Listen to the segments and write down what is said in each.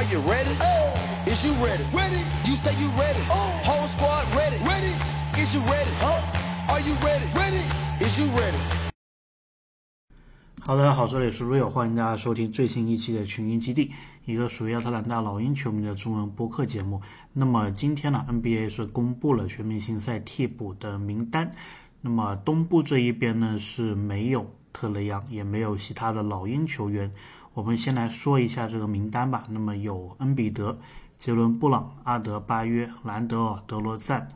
Are you ready? Oh. Is you ready? Ready. You say you ready. Whole squad ready. Ready. Is you ready? Are you ready? Ready. Is you ready? Hello，，大家好，这里是 Rio，欢迎大家收听最新一期的群英基地，一个属于亚特兰大老鹰球迷的中文播客节目。那么今天呢，NBA 是公布了全明星赛替补的名单。那么东部这一边呢是没有特雷杨，也没有其他的老鹰球员。我们先来说一下这个名单吧。那么有恩比德、杰伦布朗、阿德巴约、兰德尔、德罗赞、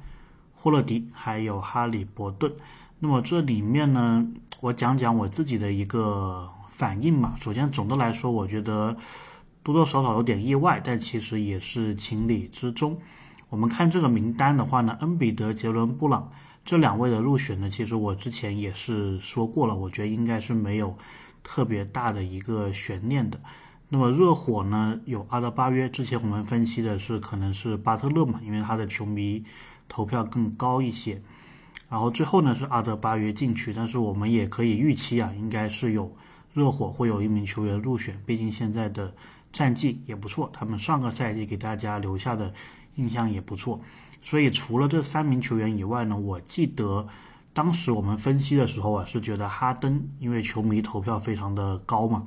霍勒迪，还有哈里伯顿。那么这里面呢，我讲讲我自己的一个反应嘛。首先，总的来说，我觉得多多少少有点意外，但其实也是情理之中。我们看这个名单的话呢，恩比德、杰伦布朗这两位的入选呢，其实我之前也是说过了，我觉得应该是没有特别大的一个悬念的。那么热火呢，有阿德巴约，之前我们分析的是可能是巴特勒嘛，因为他的球迷投票更高一些。然后最后呢是阿德巴约进去，但是我们也可以预期啊，应该是有热火会有一名球员入选，毕竟现在的战绩也不错，他们上个赛季给大家留下的印象也不错，所以除了这三名球员以外呢，我记得当时我们分析的时候啊，是觉得哈登因为球迷投票非常的高嘛，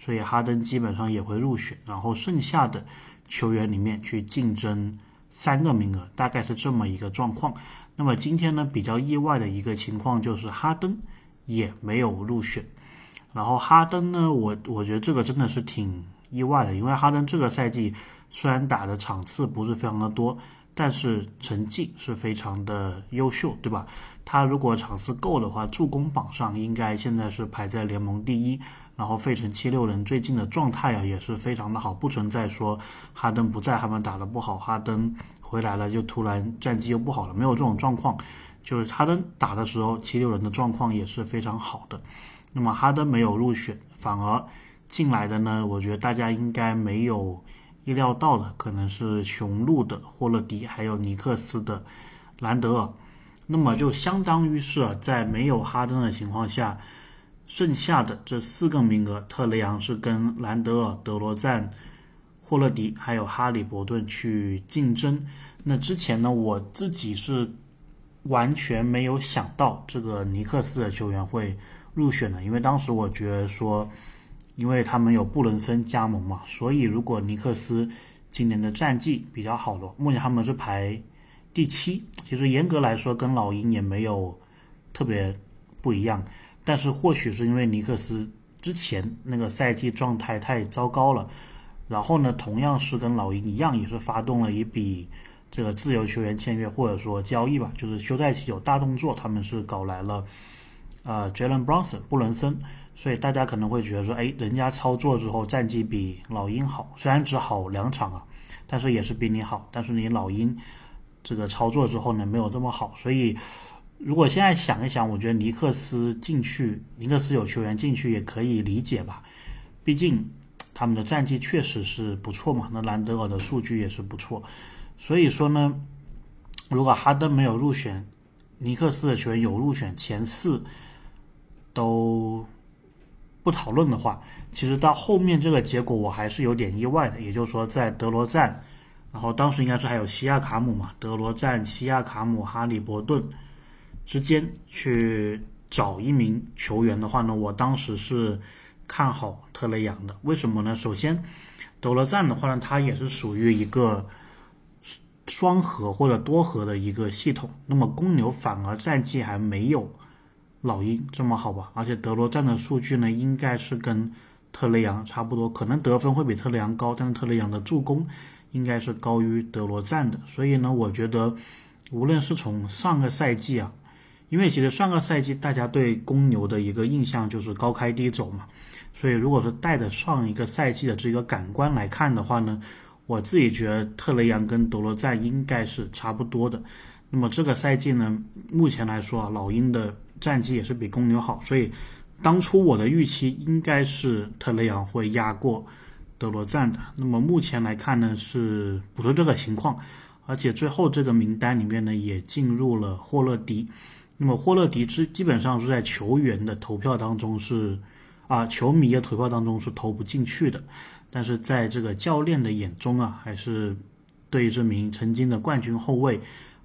所以哈登基本上也会入选，然后剩下的球员里面去竞争三个名额，大概是这么一个状况。那么今天呢，比较意外的一个情况就是哈登也没有入选。然后哈登呢，我我觉得这个真的是挺意外的，因为哈登这个赛季虽然打的场次不是非常的多，但是成绩是非常的优秀，对吧？他如果场次够的话，助攻榜上应该现在是排在联盟第一。然后费城七六人最近的状态啊也是非常的好，不存在说哈登不在他们打的不好，哈登回来了就突然战绩又不好了，没有这种状况。就是哈登打的时候，七六人的状况也是非常好的。那么哈登没有入选，反而进来的呢，我觉得大家应该没有意料到的，可能是雄鹿的霍勒迪，还有尼克斯的兰德尔。那么就相当于是在没有哈登的情况下。剩下的这四个名额，特雷杨是跟兰德尔、德罗赞、霍勒迪还有哈里伯顿去竞争。那之前呢，我自己是完全没有想到这个尼克斯的球员会入选的，因为当时我觉得说，因为他们有布伦森加盟嘛，所以如果尼克斯今年的战绩比较好的，目前他们是排第七，其实严格来说跟老鹰也没有特别不一样。但是或许是因为尼克斯之前那个赛季状态太糟糕了，然后呢，同样是跟老鹰一样，也是发动了一笔这个自由球员签约或者说交易吧，就是休赛期有大动作，他们是搞来了呃 Jalen Brunson 布伦森，所以大家可能会觉得说，哎，人家操作之后战绩比老鹰好，虽然只好两场啊，但是也是比你好，但是你老鹰这个操作之后呢没有这么好，所以。如果现在想一想，我觉得尼克斯进去，尼克斯有球员进去也可以理解吧，毕竟他们的战绩确实是不错嘛。那兰德尔的数据也是不错，所以说呢，如果哈登没有入选，尼克斯的球员有入选前四都不讨论的话，其实到后面这个结果我还是有点意外的。也就是说，在德罗赞，然后当时应该是还有西亚卡姆嘛，德罗赞、西亚卡姆、哈利伯顿。之间去找一名球员的话呢，我当时是看好特雷杨的。为什么呢？首先，德罗赞的话呢，它也是属于一个双核或者多核的一个系统。那么公牛反而战绩还没有老鹰这么好吧？而且德罗赞的数据呢，应该是跟特雷杨差不多，可能得分会比特雷杨高，但是特雷杨的助攻应该是高于德罗赞的。所以呢，我觉得无论是从上个赛季啊。因为其实上个赛季大家对公牛的一个印象就是高开低走嘛，所以如果说带着上一个赛季的这个感官来看的话呢，我自己觉得特雷杨跟德罗赞应该是差不多的。那么这个赛季呢，目前来说啊，老鹰的战绩也是比公牛好，所以当初我的预期应该是特雷杨会压过德罗赞的。那么目前来看呢，是不是这个情况？而且最后这个名单里面呢，也进入了霍勒迪。那么霍勒迪基基本上是在球员的投票当中是，啊，球迷的投票当中是投不进去的。但是在这个教练的眼中啊，还是对这名曾经的冠军后卫，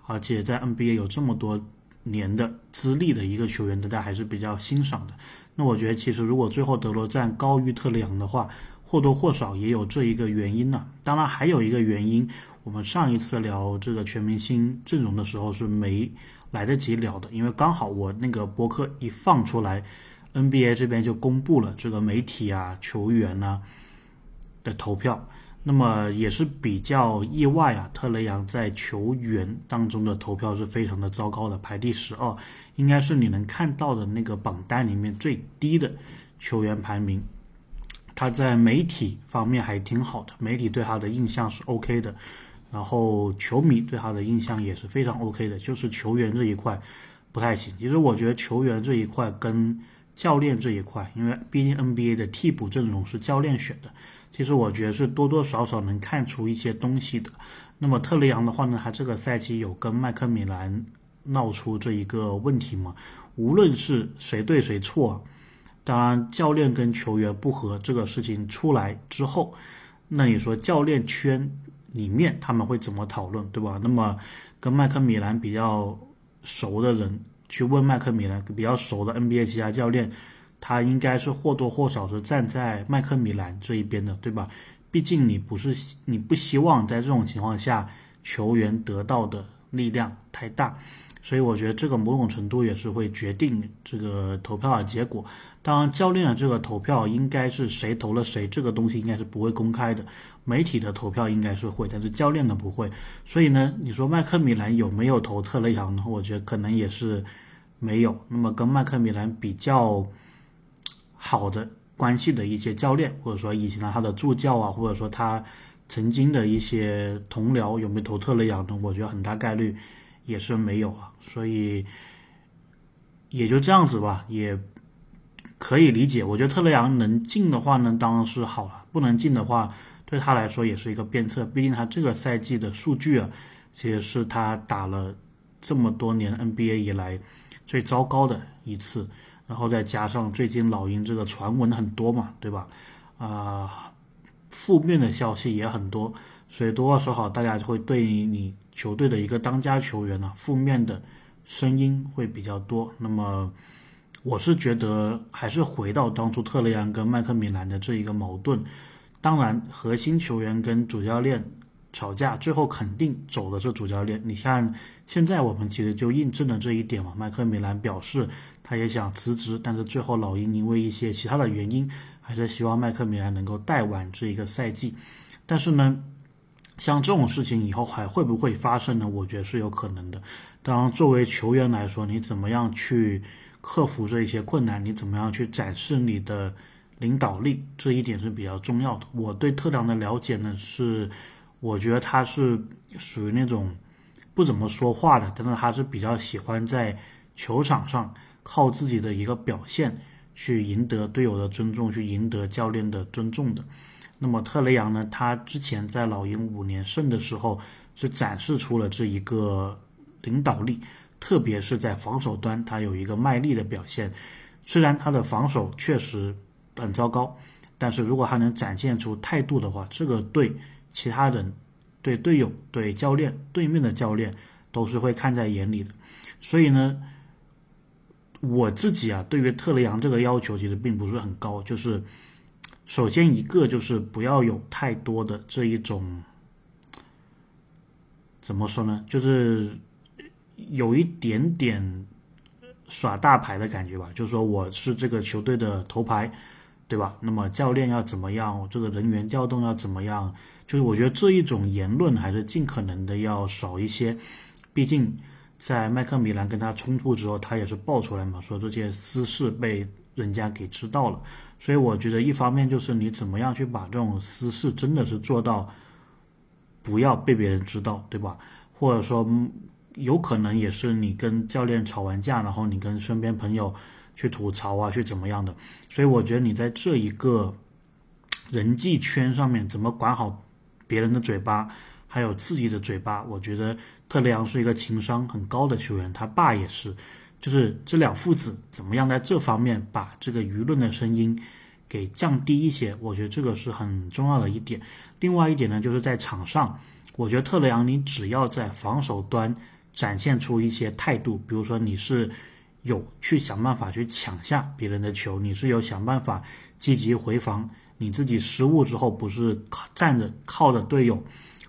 而且在 NBA 有这么多年的资历的一个球员，大家还是比较欣赏的。那我觉得，其实如果最后德罗赞高于特雷昂的话，或多或少也有这一个原因呢。当然，还有一个原因，我们上一次聊这个全明星阵容的时候是没来得及聊的，因为刚好我那个博客一放出来，NBA 这边就公布了这个媒体啊、球员呐的投票。那么也是比较意外啊，特雷杨在球员当中的投票是非常的糟糕的，排第十二，应该是你能看到的那个榜单里面最低的球员排名。他在媒体方面还挺好的，媒体对他的印象是 OK 的，然后球迷对他的印象也是非常 OK 的，就是球员这一块不太行。其实我觉得球员这一块跟教练这一块，因为毕竟 NBA 的替补阵容是教练选的，其实我觉得是多多少少能看出一些东西的。那么特雷杨的话呢，他这个赛季有跟麦克米兰闹出这一个问题吗？无论是谁对谁错。当然，教练跟球员不和这个事情出来之后，那你说教练圈里面他们会怎么讨论，对吧？那么跟麦克米兰比较熟的人去问麦克米兰比较熟的 NBA 其他教练，他应该是或多或少是站在麦克米兰这一边的，对吧？毕竟你不是你不希望在这种情况下球员得到的力量太大。所以我觉得这个某种程度也是会决定这个投票的结果。当然，教练的这个投票应该是谁投了谁，这个东西应该是不会公开的。媒体的投票应该是会，但是教练的不会。所以呢，你说麦克米兰有没有投特雷杨呢？我觉得可能也是没有。那么跟麦克米兰比较好的关系的一些教练，或者说以前的他的助教啊，或者说他曾经的一些同僚，有没有投特雷杨呢？我觉得很大概率。也是没有啊，所以也就这样子吧，也可以理解。我觉得特雷杨能进的话呢，当然是好了；不能进的话，对他来说也是一个鞭策。毕竟他这个赛季的数据啊，其实是他打了这么多年 NBA 以来最糟糕的一次。然后再加上最近老鹰这个传闻很多嘛，对吧？啊，负面的消息也很多，所以多多少少大家就会对你。球队的一个当家球员呢，负面的声音会比较多。那么，我是觉得还是回到当初特雷杨跟麦克米兰的这一个矛盾。当然，核心球员跟主教练吵架，最后肯定走的是主教练。你看，现在我们其实就印证了这一点嘛。麦克米兰表示他也想辞职，但是最后老鹰因为一些其他的原因，还是希望麦克米兰能够带完这一个赛季。但是呢？像这种事情以后还会不会发生呢？我觉得是有可能的。当，作为球员来说，你怎么样去克服这一些困难？你怎么样去展示你的领导力？这一点是比较重要的。我对特良的了解呢，是我觉得他是属于那种不怎么说话的，但是他是比较喜欢在球场上靠自己的一个表现去赢得队友的尊重，去赢得教练的尊重的。那么特雷杨呢？他之前在老鹰五年胜的时候，是展示出了这一个领导力，特别是在防守端，他有一个卖力的表现。虽然他的防守确实很糟糕，但是如果他能展现出态度的话，这个对其他人、对队友、对教练、对面的教练都是会看在眼里的。所以呢，我自己啊，对于特雷杨这个要求其实并不是很高，就是。首先一个就是不要有太多的这一种，怎么说呢？就是有一点点耍大牌的感觉吧。就是说我是这个球队的头牌，对吧？那么教练要怎么样？这个人员调动要怎么样？就是我觉得这一种言论还是尽可能的要少一些。毕竟在麦克米兰跟他冲突之后，他也是爆出来嘛，说这些私事被。人家给知道了，所以我觉得一方面就是你怎么样去把这种私事真的是做到不要被别人知道，对吧？或者说有可能也是你跟教练吵完架，然后你跟身边朋友去吐槽啊，去怎么样的？所以我觉得你在这一个人际圈上面怎么管好别人的嘴巴，还有自己的嘴巴，我觉得特雷杨是一个情商很高的球员，他爸也是。就是这两父子怎么样在这方面把这个舆论的声音给降低一些，我觉得这个是很重要的一点。另外一点呢，就是在场上，我觉得特雷杨你只要在防守端展现出一些态度，比如说你是有去想办法去抢下别人的球，你是有想办法积极回防，你自己失误之后不是靠站着靠着队友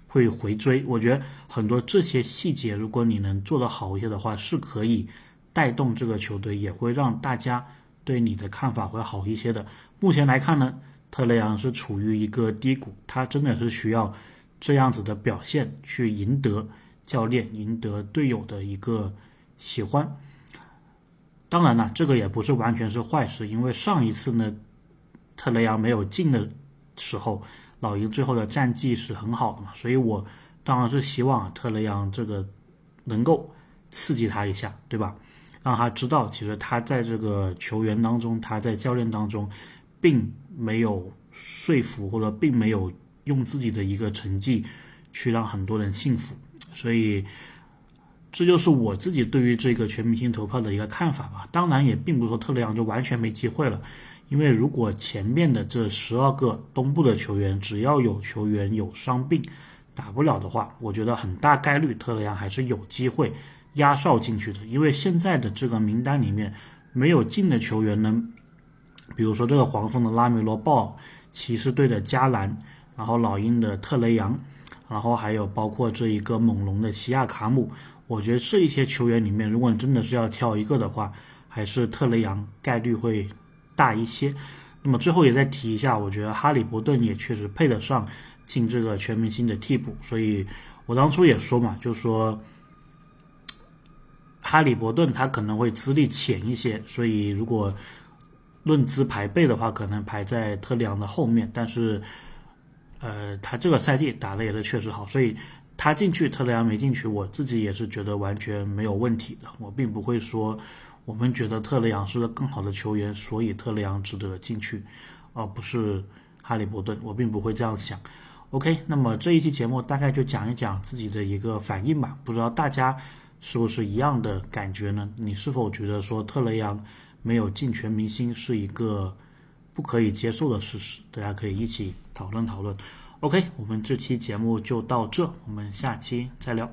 会回追，我觉得很多这些细节，如果你能做得好一些的话，是可以带动这个球队，也会让大家对你的看法会好一些的。目前来看呢，特雷杨是处于一个低谷，他真的是需要这样子的表现去赢得教练、赢得队友的一个喜欢。当然了，这个也不是完全是坏事，因为上一次呢，特雷杨没有进的时候，老鹰最后的战绩是很好的嘛，所以我当然是希望特雷杨这个能够刺激他一下，对吧？让他知道，其实他在这个球员当中，他在教练当中。并没有说服或者并没有用自己的一个成绩去让很多人信服，所以这就是我自己对于这个全明星投票的一个看法吧。当然，也并不是说特雷杨就完全没机会了，因为如果前面的这十二个东部的球员只要有球员有伤病打不了的话，我觉得很大概率特雷杨还是有机会压哨进去的。因为现在的这个名单里面没有进的球员呢。比如说这个黄蜂的拉米罗·鲍，骑士队的加兰，然后老鹰的特雷杨，然后还有包括这一个猛龙的西亚卡姆，我觉得这一些球员里面，如果你真的是要挑一个的话，还是特雷杨概率会大一些。那么最后也再提一下，我觉得哈利伯顿也确实配得上进这个全明星的替补，所以我当初也说嘛，就说哈利伯顿他可能会资历浅一些，所以如果。论资排辈的话，可能排在特里昂的后面，但是，呃，他这个赛季打的也是确实好，所以他进去，特雷杨没进去，我自己也是觉得完全没有问题的。我并不会说我们觉得特雷杨是个更好的球员，所以特雷杨值得进去，而不是哈利伯顿。我并不会这样想。OK，那么这一期节目大概就讲一讲自己的一个反应吧，不知道大家是不是一样的感觉呢？你是否觉得说特雷杨？没有进全明星是一个不可以接受的事实，大家可以一起讨论讨论。OK，我们这期节目就到这，我们下期再聊。